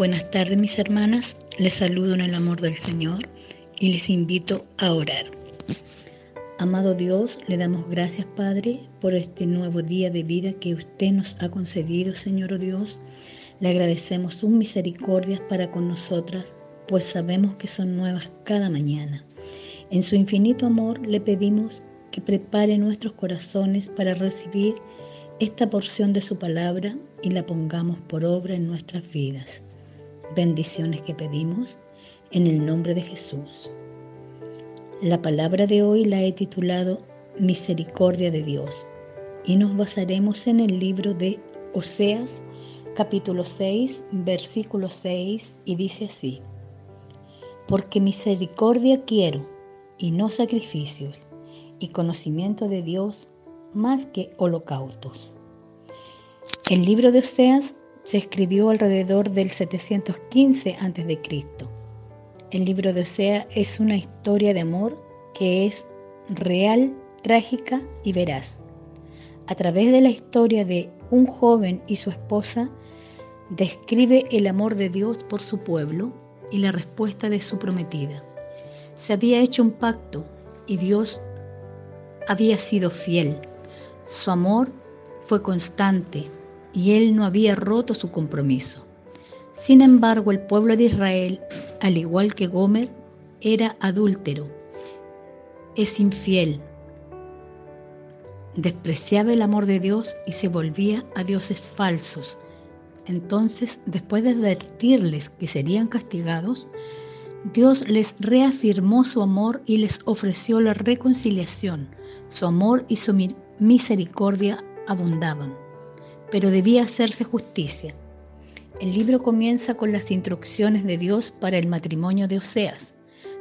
buenas tardes mis hermanas, les saludo en el amor del Señor y les invito a orar. Amado Dios, le damos gracias Padre por este nuevo día de vida que usted nos ha concedido, Señor oh Dios. Le agradecemos sus misericordias para con nosotras, pues sabemos que son nuevas cada mañana. En su infinito amor le pedimos que prepare nuestros corazones para recibir esta porción de su palabra y la pongamos por obra en nuestras vidas. Bendiciones que pedimos en el nombre de Jesús. La palabra de hoy la he titulado Misericordia de Dios y nos basaremos en el libro de Oseas capítulo 6 versículo 6 y dice así, porque misericordia quiero y no sacrificios y conocimiento de Dios más que holocaustos. El libro de Oseas se escribió alrededor del 715 a.C. El libro de Oseas es una historia de amor que es real, trágica y veraz. A través de la historia de un joven y su esposa, describe el amor de Dios por su pueblo y la respuesta de su prometida. Se había hecho un pacto y Dios había sido fiel su amor fue constante y él no había roto su compromiso. Sin embargo, el pueblo de Israel, al igual que Gomer, era adúltero, es infiel, despreciaba el amor de Dios y se volvía a dioses falsos. Entonces, después de advertirles que serían castigados, Dios les reafirmó su amor y les ofreció la reconciliación. Su amor y su misericordia abundaban, pero debía hacerse justicia. El libro comienza con las instrucciones de Dios para el matrimonio de Oseas.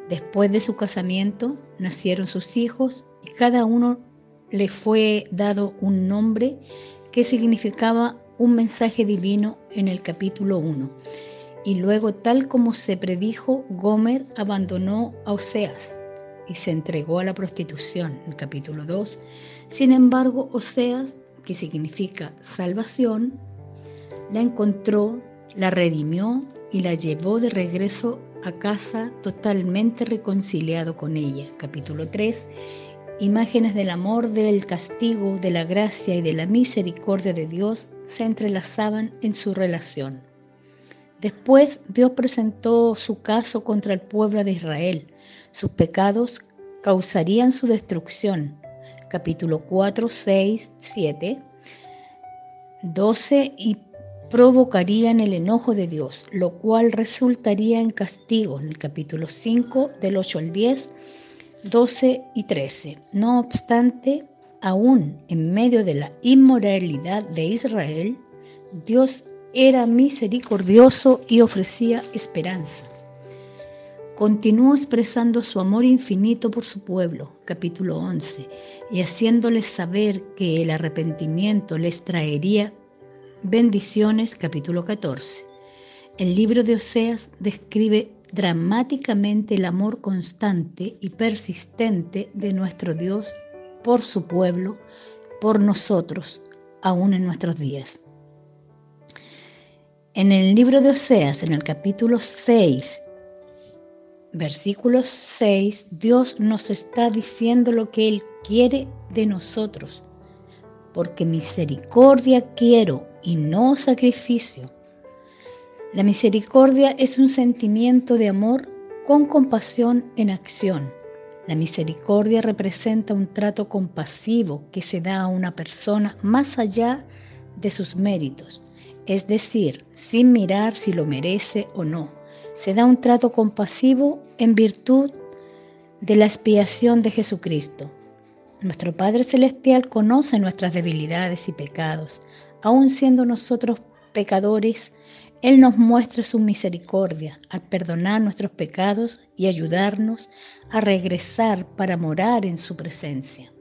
Después de su casamiento nacieron sus hijos y cada uno le fue dado un nombre que significaba un mensaje divino en el capítulo 1. Y luego, tal como se predijo, Gomer abandonó a Oseas y se entregó a la prostitución, el capítulo 2. Sin embargo, Oseas, que significa salvación, la encontró, la redimió y la llevó de regreso a casa totalmente reconciliado con ella. Capítulo 3. Imágenes del amor, del castigo, de la gracia y de la misericordia de Dios se entrelazaban en su relación. Después Dios presentó su caso contra el pueblo de Israel. Sus pecados causarían su destrucción. Capítulo 4, 6, 7, 12 y provocarían el enojo de Dios, lo cual resultaría en castigo en el capítulo 5 del 8 al 10, 12 y 13. No obstante, aún en medio de la inmoralidad de Israel, Dios era misericordioso y ofrecía esperanza. Continuó expresando su amor infinito por su pueblo, capítulo 11, y haciéndoles saber que el arrepentimiento les traería bendiciones, capítulo 14. El libro de Oseas describe dramáticamente el amor constante y persistente de nuestro Dios por su pueblo, por nosotros, aún en nuestros días. En el libro de Oseas, en el capítulo 6, versículo 6, Dios nos está diciendo lo que Él quiere de nosotros. Porque misericordia quiero y no sacrificio. La misericordia es un sentimiento de amor con compasión en acción. La misericordia representa un trato compasivo que se da a una persona más allá de sus méritos es decir, sin mirar si lo merece o no. Se da un trato compasivo en virtud de la expiación de Jesucristo. Nuestro Padre Celestial conoce nuestras debilidades y pecados. Aun siendo nosotros pecadores, Él nos muestra su misericordia al perdonar nuestros pecados y ayudarnos a regresar para morar en su presencia.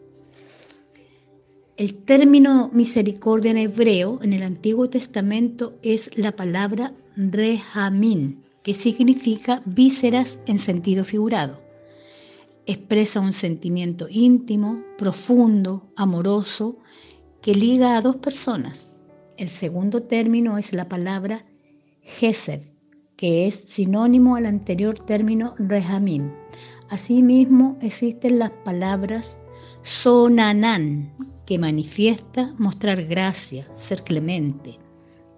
El término misericordia en hebreo en el Antiguo Testamento es la palabra rehamín, que significa vísceras en sentido figurado. Expresa un sentimiento íntimo, profundo, amoroso, que liga a dos personas. El segundo término es la palabra gesed, que es sinónimo al anterior término rehamim. Asimismo, existen las palabras sonanan, que manifiesta mostrar gracia, ser clemente,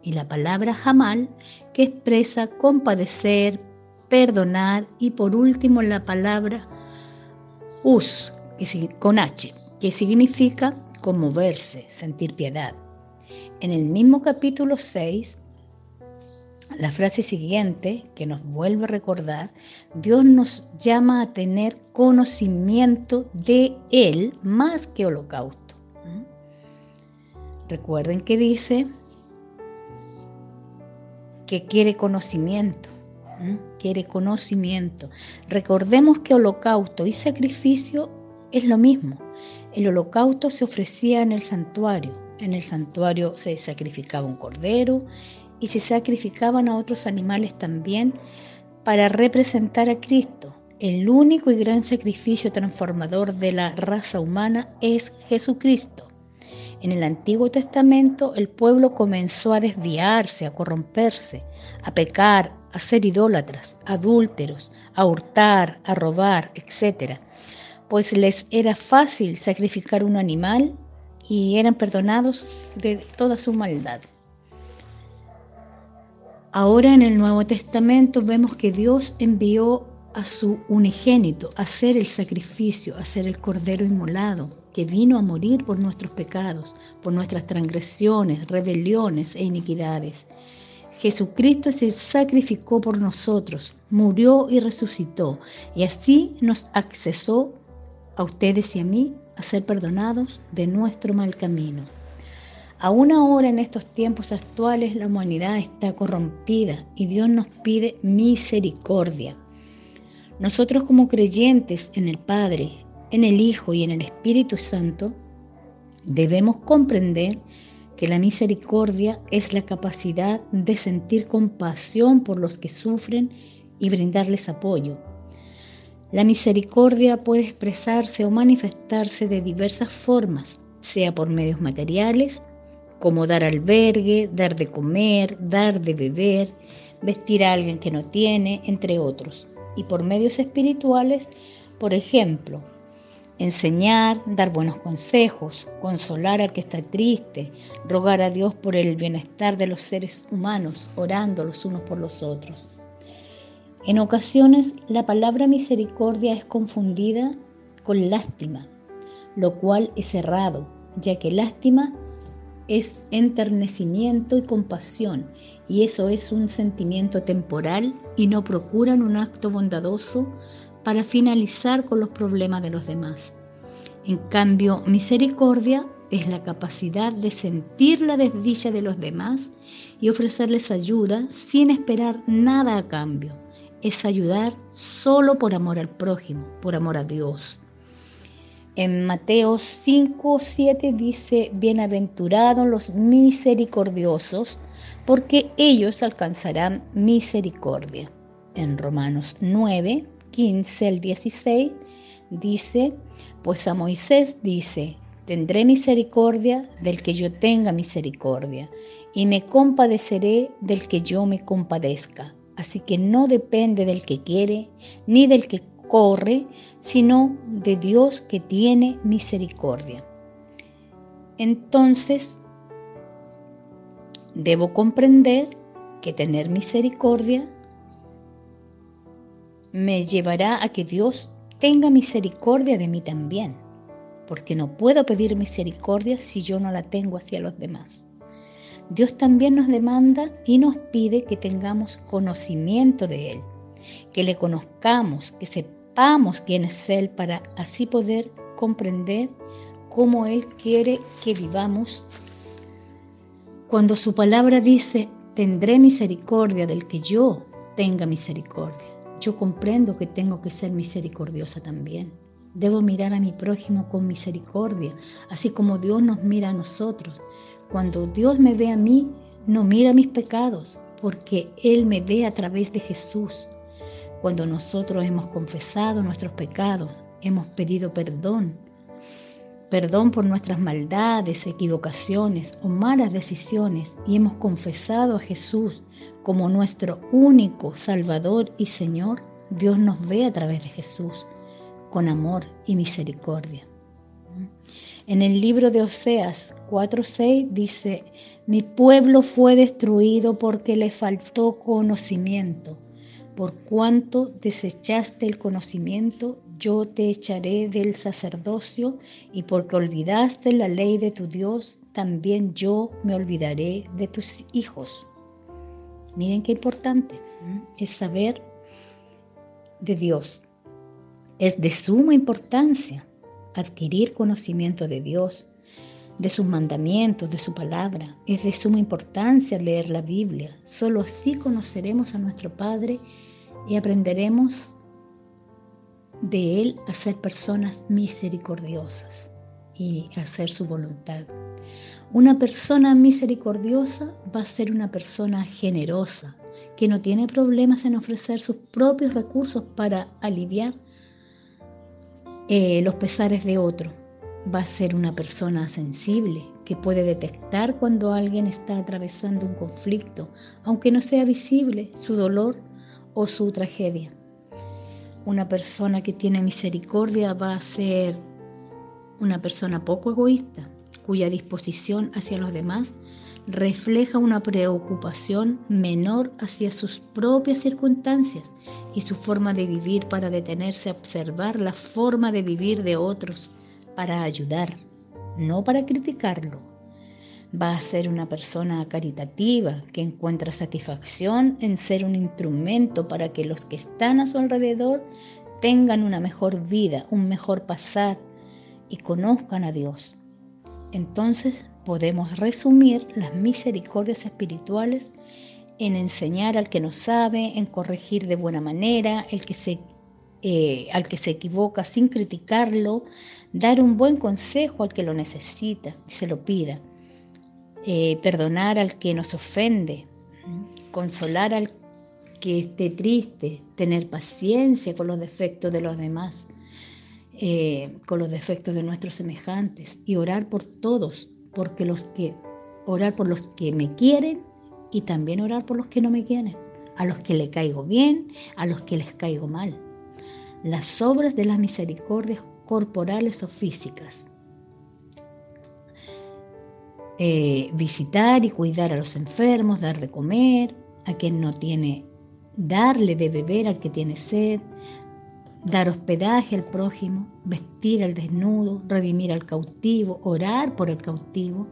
y la palabra jamal, que expresa compadecer, perdonar, y por último la palabra us, con H, que significa conmoverse, sentir piedad. En el mismo capítulo 6, la frase siguiente, que nos vuelve a recordar, Dios nos llama a tener conocimiento de Él más que holocausto. ¿Mm? Recuerden que dice que quiere conocimiento, quiere conocimiento. Recordemos que holocausto y sacrificio es lo mismo. El holocausto se ofrecía en el santuario. En el santuario se sacrificaba un cordero y se sacrificaban a otros animales también para representar a Cristo. El único y gran sacrificio transformador de la raza humana es Jesucristo. En el Antiguo Testamento el pueblo comenzó a desviarse, a corromperse, a pecar, a ser idólatras, adúlteros, a hurtar, a robar, etc. Pues les era fácil sacrificar un animal y eran perdonados de toda su maldad. Ahora en el Nuevo Testamento vemos que Dios envió a su unigénito a hacer el sacrificio, a ser el cordero inmolado, que vino a morir por nuestros pecados, por nuestras transgresiones, rebeliones e iniquidades. Jesucristo se sacrificó por nosotros, murió y resucitó, y así nos accesó a ustedes y a mí a ser perdonados de nuestro mal camino. Aún ahora en estos tiempos actuales la humanidad está corrompida y Dios nos pide misericordia. Nosotros como creyentes en el Padre, en el Hijo y en el Espíritu Santo, debemos comprender que la misericordia es la capacidad de sentir compasión por los que sufren y brindarles apoyo. La misericordia puede expresarse o manifestarse de diversas formas, sea por medios materiales, como dar albergue, dar de comer, dar de beber, vestir a alguien que no tiene, entre otros. Y por medios espirituales, por ejemplo, enseñar, dar buenos consejos, consolar al que está triste, rogar a Dios por el bienestar de los seres humanos, orando los unos por los otros. En ocasiones la palabra misericordia es confundida con lástima, lo cual es errado, ya que lástima es enternecimiento y compasión, y eso es un sentimiento temporal y no procuran un acto bondadoso para finalizar con los problemas de los demás. En cambio, misericordia es la capacidad de sentir la desdicha de los demás y ofrecerles ayuda sin esperar nada a cambio. Es ayudar solo por amor al prójimo, por amor a Dios. En Mateo 5, 7 dice, bienaventurados los misericordiosos, porque ellos alcanzarán misericordia. En Romanos 9, 15 al 16 dice, pues a Moisés dice, tendré misericordia del que yo tenga misericordia, y me compadeceré del que yo me compadezca. Así que no depende del que quiere, ni del que corre, sino de Dios que tiene misericordia. Entonces, debo comprender que tener misericordia me llevará a que Dios tenga misericordia de mí también, porque no puedo pedir misericordia si yo no la tengo hacia los demás. Dios también nos demanda y nos pide que tengamos conocimiento de Él, que le conozcamos, que sepamos quién es Él para así poder comprender cómo Él quiere que vivamos. Cuando su palabra dice, tendré misericordia del que yo tenga misericordia, yo comprendo que tengo que ser misericordiosa también. Debo mirar a mi prójimo con misericordia, así como Dios nos mira a nosotros. Cuando Dios me ve a mí, no mira mis pecados, porque Él me ve a través de Jesús. Cuando nosotros hemos confesado nuestros pecados, hemos pedido perdón, perdón por nuestras maldades, equivocaciones o malas decisiones y hemos confesado a Jesús como nuestro único Salvador y Señor, Dios nos ve a través de Jesús con amor y misericordia. En el libro de Oseas 4:6 dice, mi pueblo fue destruido porque le faltó conocimiento. Por cuanto desechaste el conocimiento, yo te echaré del sacerdocio, y porque olvidaste la ley de tu Dios, también yo me olvidaré de tus hijos. Miren qué importante es saber de Dios. Es de suma importancia adquirir conocimiento de Dios, de sus mandamientos, de su palabra. Es de suma importancia leer la Biblia. Solo así conoceremos a nuestro Padre y aprenderemos de Él a ser personas misericordiosas y hacer su voluntad. Una persona misericordiosa va a ser una persona generosa, que no tiene problemas en ofrecer sus propios recursos para aliviar eh, los pesares de otro. Va a ser una persona sensible, que puede detectar cuando alguien está atravesando un conflicto, aunque no sea visible su dolor o su tragedia. Una persona que tiene misericordia va a ser una persona poco egoísta, cuya disposición hacia los demás refleja una preocupación menor hacia sus propias circunstancias y su forma de vivir para detenerse a observar la forma de vivir de otros, para ayudar, no para criticarlo. Va a ser una persona caritativa que encuentra satisfacción en ser un instrumento para que los que están a su alrededor tengan una mejor vida, un mejor pasar y conozcan a Dios. Entonces podemos resumir las misericordias espirituales en enseñar al que no sabe, en corregir de buena manera, eh, al que se equivoca sin criticarlo, dar un buen consejo al que lo necesita y se lo pida, eh, perdonar al que nos ofende, consolar al que esté triste, tener paciencia con los defectos de los demás, eh, con los defectos de nuestros semejantes y orar por todos, porque los que orar por los que me quieren y también orar por los que no me quieren, a los que le caigo bien, a los que les caigo mal. Las obras de las misericordias corporales o físicas. Eh, visitar y cuidar a los enfermos, dar de comer a quien no tiene, darle de beber al que tiene sed, dar hospedaje al prójimo, vestir al desnudo, redimir al cautivo, orar por el cautivo.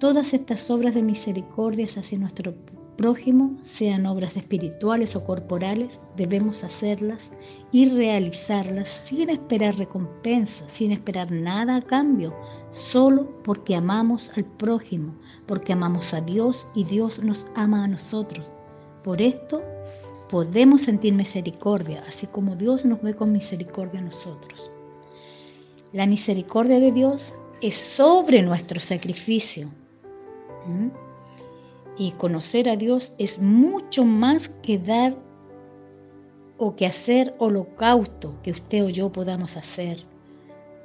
Todas estas obras de misericordia hacia nuestro prójimo, sean obras espirituales o corporales, debemos hacerlas y realizarlas sin esperar recompensa, sin esperar nada a cambio, solo porque amamos al prójimo, porque amamos a Dios y Dios nos ama a nosotros. Por esto podemos sentir misericordia, así como Dios nos ve con misericordia a nosotros. La misericordia de Dios es sobre nuestro sacrificio. Y conocer a Dios es mucho más que dar o que hacer holocausto que usted o yo podamos hacer.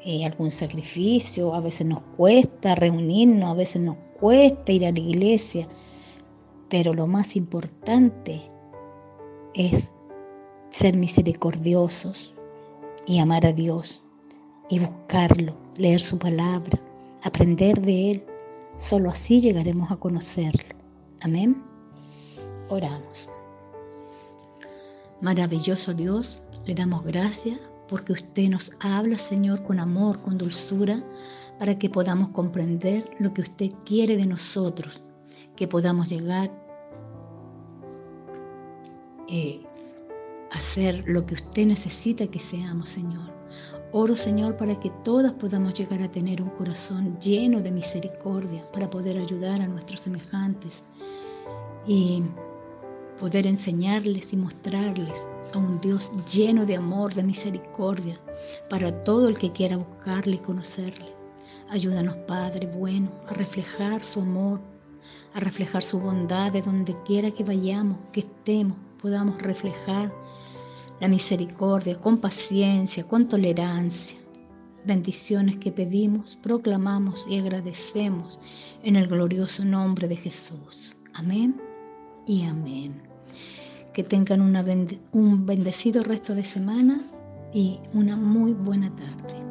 Eh, algún sacrificio, a veces nos cuesta reunirnos, a veces nos cuesta ir a la iglesia, pero lo más importante es ser misericordiosos y amar a Dios y buscarlo, leer su palabra, aprender de Él. Solo así llegaremos a conocerlo. Amén. Oramos. Maravilloso Dios, le damos gracias porque usted nos habla, Señor, con amor, con dulzura, para que podamos comprender lo que usted quiere de nosotros, que podamos llegar eh, hacer lo que usted necesita que seamos, Señor. Oro, Señor, para que todas podamos llegar a tener un corazón lleno de misericordia para poder ayudar a nuestros semejantes y poder enseñarles y mostrarles a un Dios lleno de amor, de misericordia, para todo el que quiera buscarle y conocerle. Ayúdanos, Padre bueno, a reflejar su amor, a reflejar su bondad de donde quiera que vayamos, que estemos, podamos reflejar la misericordia con paciencia, con tolerancia, bendiciones que pedimos, proclamamos y agradecemos en el glorioso nombre de Jesús. Amén y amén. Que tengan un bendecido resto de semana y una muy buena tarde.